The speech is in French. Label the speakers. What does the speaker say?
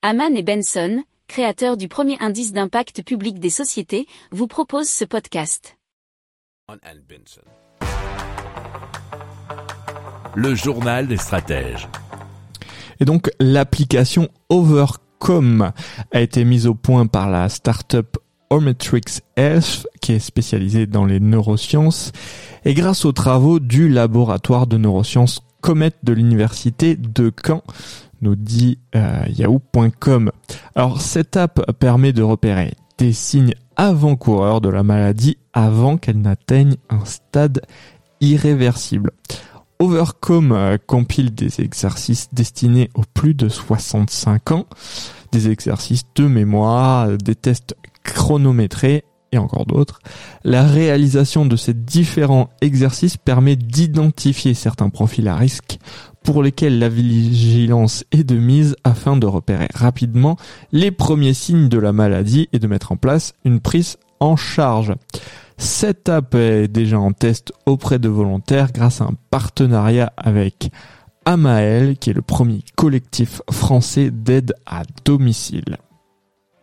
Speaker 1: Haman et Benson, créateurs du premier indice d'impact public des sociétés, vous proposent ce podcast.
Speaker 2: Le journal des stratèges.
Speaker 3: Et donc l'application Overcome a été mise au point par la startup Ometrix Health, qui est spécialisée dans les neurosciences, et grâce aux travaux du laboratoire de neurosciences Comet de l'université de Caen, nous dit euh, yahoo.com. Alors cette app permet de repérer des signes avant-coureurs de la maladie avant qu'elle n'atteigne un stade irréversible. Overcome euh, compile des exercices destinés aux plus de 65 ans, des exercices de mémoire, des tests chronométrés et encore d'autres. La réalisation de ces différents exercices permet d'identifier certains profils à risque pour lesquels la vigilance est de mise afin de repérer rapidement les premiers signes de la maladie et de mettre en place une prise en charge. Cette app est déjà en test auprès de volontaires grâce à un partenariat avec Amael, qui est le premier collectif français d'aide à domicile.